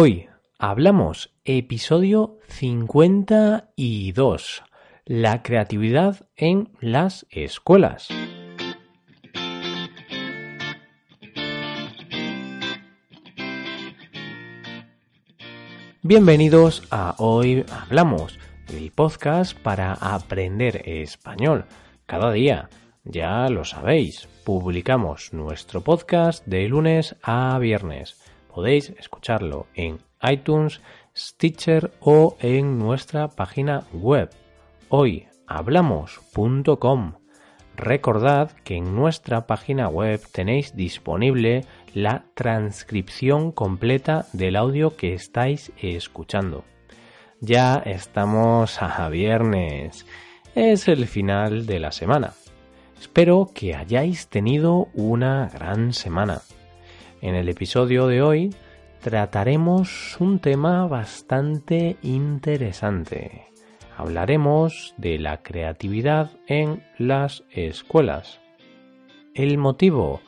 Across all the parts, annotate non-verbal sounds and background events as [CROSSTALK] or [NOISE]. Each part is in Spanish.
Hoy hablamos episodio 52, la creatividad en las escuelas. Bienvenidos a Hoy Hablamos, el podcast para aprender español. Cada día, ya lo sabéis, publicamos nuestro podcast de lunes a viernes. Podéis escucharlo en iTunes, Stitcher o en nuestra página web hoyhablamos.com. Recordad que en nuestra página web tenéis disponible la transcripción completa del audio que estáis escuchando. Ya estamos a viernes. Es el final de la semana. Espero que hayáis tenido una gran semana. En el episodio de hoy trataremos un tema bastante interesante hablaremos de la creatividad en las escuelas. El motivo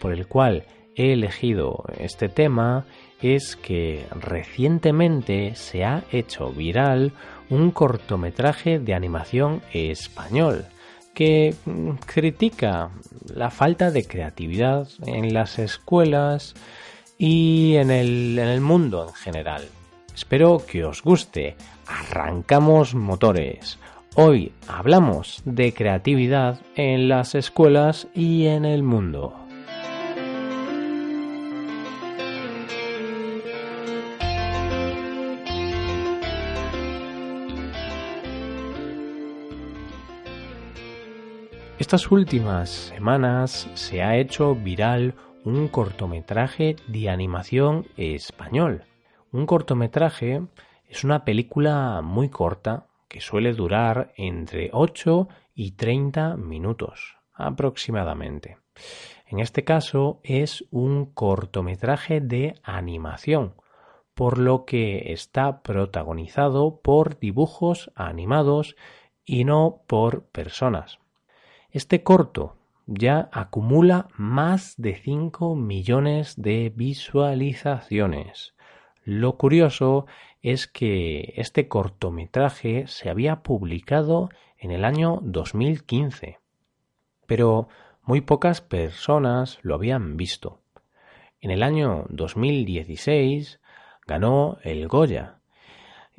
por el cual he elegido este tema es que recientemente se ha hecho viral un cortometraje de animación español que critica la falta de creatividad en las escuelas y en el, en el mundo en general. Espero que os guste. Arrancamos motores. Hoy hablamos de creatividad en las escuelas y en el mundo. Estas últimas semanas se ha hecho viral un cortometraje de animación español un cortometraje es una película muy corta que suele durar entre 8 y 30 minutos aproximadamente. En este caso es un cortometraje de animación, por lo que está protagonizado por dibujos animados y no por personas. Este corto ya acumula más de 5 millones de visualizaciones. Lo curioso es que este cortometraje se había publicado en el año 2015, pero muy pocas personas lo habían visto. En el año 2016 ganó el Goya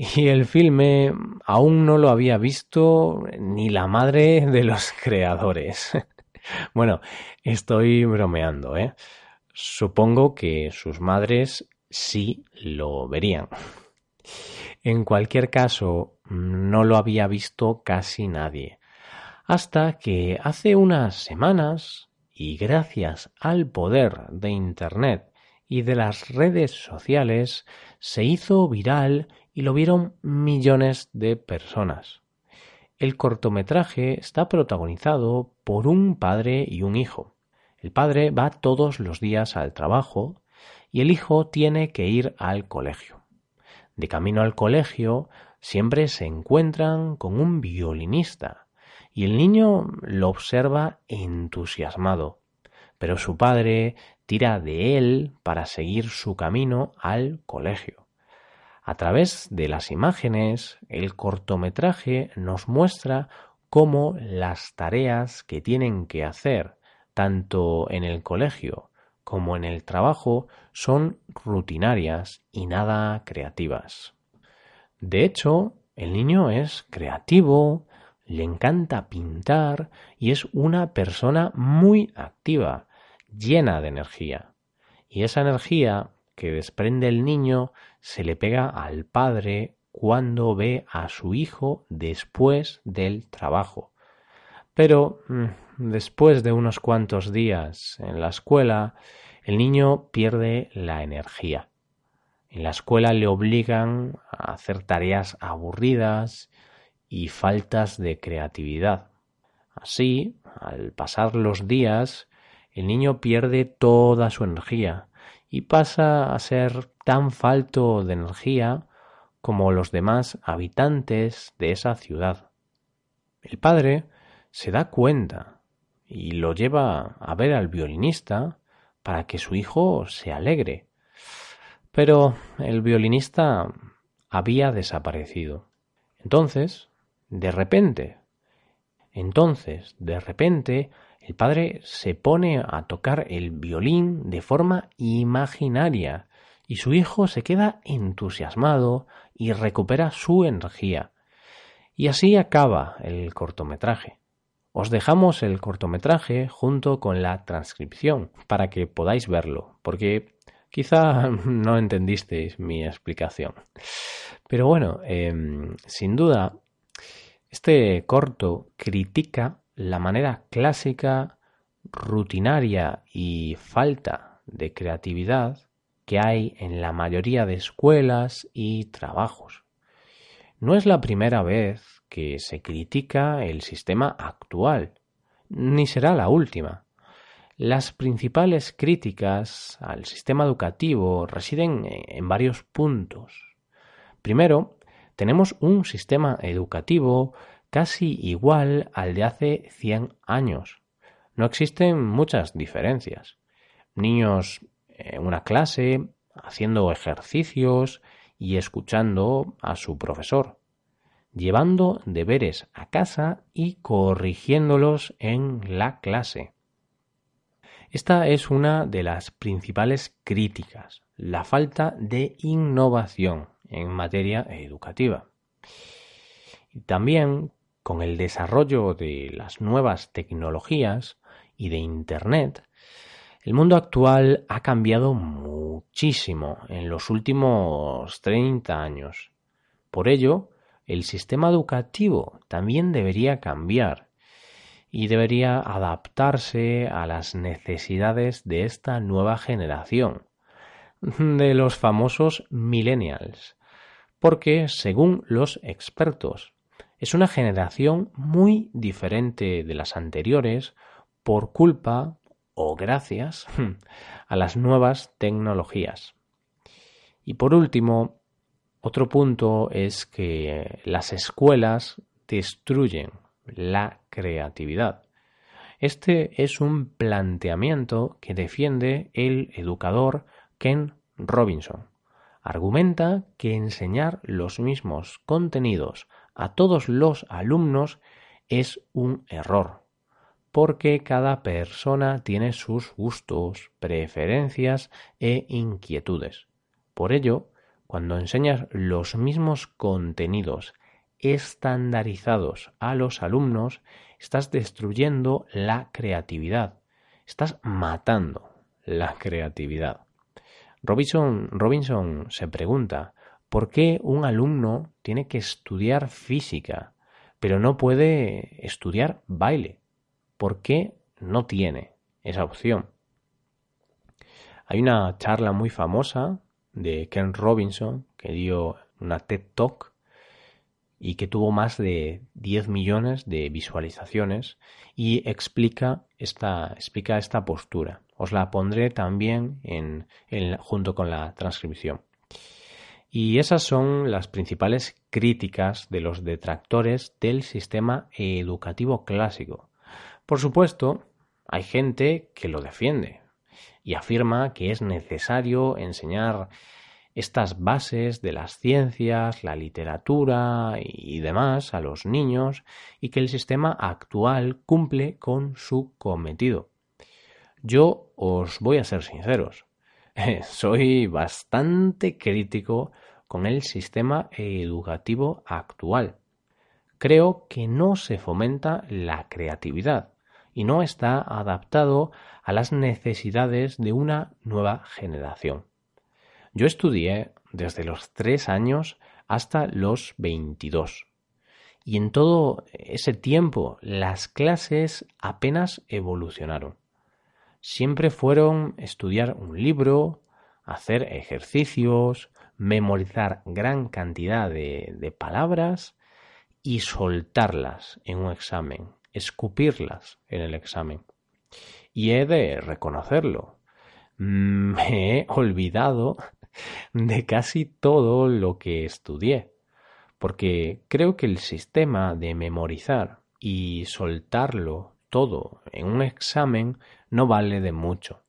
y el filme aún no lo había visto ni la madre de los [LAUGHS] creadores. bueno, estoy bromeando, ¿eh? Supongo que sus madres sí lo verían. En cualquier caso, no lo había visto casi nadie. Hasta que hace unas semanas, y gracias al poder de Internet y de las redes sociales, se hizo viral y lo vieron millones de personas. El cortometraje está protagonizado por un padre y un hijo. El padre va todos los días al trabajo y el hijo tiene que ir al colegio. De camino al colegio siempre se encuentran con un violinista y el niño lo observa entusiasmado, pero su padre tira de él para seguir su camino al colegio. A través de las imágenes, el cortometraje nos muestra cómo las tareas que tienen que hacer tanto en el colegio como en el trabajo son rutinarias y nada creativas. De hecho, el niño es creativo, le encanta pintar y es una persona muy activa, llena de energía. Y esa energía que desprende el niño se le pega al padre cuando ve a su hijo después del trabajo. Pero mm, después de unos cuantos días en la escuela, el niño pierde la energía. En la escuela le obligan a hacer tareas aburridas y faltas de creatividad. Así, al pasar los días, el niño pierde toda su energía y pasa a ser tan falto de energía como los demás habitantes de esa ciudad. El padre se da cuenta y lo lleva a ver al violinista para que su hijo se alegre. Pero el violinista había desaparecido. Entonces, de repente, entonces, de repente, el padre se pone a tocar el violín de forma imaginaria y su hijo se queda entusiasmado y recupera su energía. Y así acaba el cortometraje. Os dejamos el cortometraje junto con la transcripción para que podáis verlo, porque quizá [LAUGHS] no entendisteis mi explicación. Pero bueno, em, sin duda, este corto critica la manera clásica, rutinaria y falta de creatividad que hay en la mayoría de escuelas y trabajos. No es la primera vez que se critica el sistema actual, ni será la última. Las principales críticas al sistema educativo residen en varios puntos. Primero, tenemos un sistema educativo casi igual al de hace 100 años. No existen muchas diferencias. Niños en una clase, haciendo ejercicios y escuchando a su profesor, llevando deberes a casa y corrigiéndolos en la clase. Esta es una de las principales críticas, la falta de innovación en materia educativa. Y también con el desarrollo de las nuevas tecnologías y de Internet, el mundo actual ha cambiado muchísimo en los últimos 30 años. Por ello, el sistema educativo también debería cambiar y debería adaptarse a las necesidades de esta nueva generación, de los famosos millennials, porque, según los expertos, es una generación muy diferente de las anteriores por culpa o gracias a las nuevas tecnologías. Y por último, otro punto es que las escuelas destruyen la creatividad. Este es un planteamiento que defiende el educador Ken Robinson. Argumenta que enseñar los mismos contenidos a todos los alumnos es un error porque cada persona tiene sus gustos, preferencias e inquietudes. Por ello, cuando enseñas los mismos contenidos estandarizados a los alumnos, estás destruyendo la creatividad, estás matando la creatividad. Robinson, Robinson se pregunta, ¿por qué un alumno tiene que estudiar física, pero no puede estudiar baile? ¿Por qué no tiene esa opción? Hay una charla muy famosa de Ken Robinson que dio una TED Talk y que tuvo más de 10 millones de visualizaciones y explica esta, explica esta postura. Os la pondré también en, junto con la transcripción. Y esas son las principales críticas de los detractores del sistema educativo clásico, por supuesto, hay gente que lo defiende y afirma que es necesario enseñar estas bases de las ciencias, la literatura y demás a los niños y que el sistema actual cumple con su cometido. Yo os voy a ser sinceros, [LAUGHS] soy bastante crítico con el sistema educativo actual. Creo que no se fomenta la creatividad y no está adaptado a las necesidades de una nueva generación. Yo estudié desde los tres años hasta los 22. Y en todo ese tiempo las clases apenas evolucionaron. Siempre fueron estudiar un libro, hacer ejercicios, memorizar gran cantidad de, palabras y soltarlas en un examen escupirlas en el examen. Y he de reconocerlo. [LAUGHS] Me he olvidado de casi todo lo que estudié, porque creo que el sistema de memorizar y soltarlo todo en un examen no vale de mucho.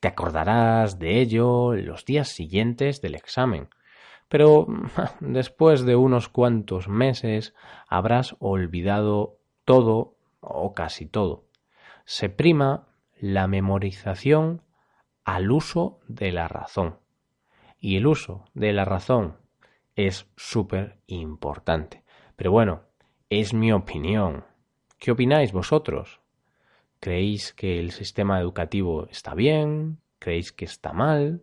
Te acordarás de ello los días siguientes del examen. Pero [LAUGHS] después de unos cuantos meses habrás olvidado todo o casi todo. Se prima la memorización al uso de la razón. Y el uso de la razón es súper importante. Pero bueno, es mi opinión. ¿Qué opináis vosotros? ¿Creéis que el sistema educativo está bien? ¿Creéis que está mal?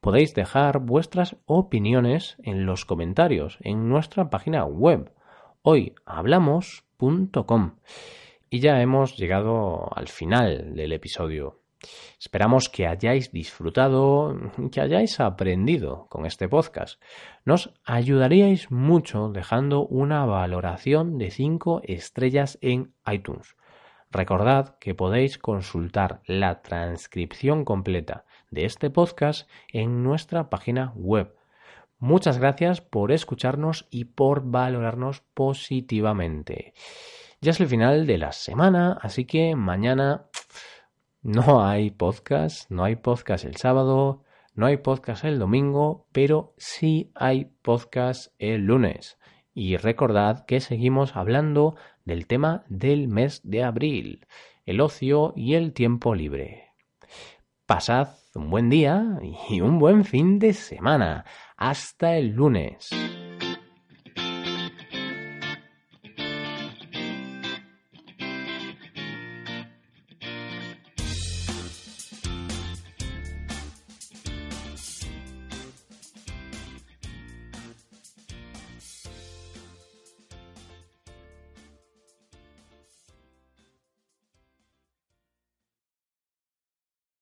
Podéis dejar vuestras opiniones en los comentarios en nuestra página web hoyhablamos.com. Y ya hemos llegado al final del episodio. Esperamos que hayáis disfrutado, que hayáis aprendido con este podcast. Nos ayudaríais mucho dejando una valoración de 5 estrellas en iTunes. Recordad que podéis consultar la transcripción completa de este podcast en nuestra página web. Muchas gracias por escucharnos y por valorarnos positivamente. Ya es el final de la semana, así que mañana no hay podcast, no hay podcast el sábado, no hay podcast el domingo, pero sí hay podcast el lunes. Y recordad que seguimos hablando del tema del mes de abril, el ocio y el tiempo libre. Pasad un buen día y un buen fin de semana. Hasta el lunes.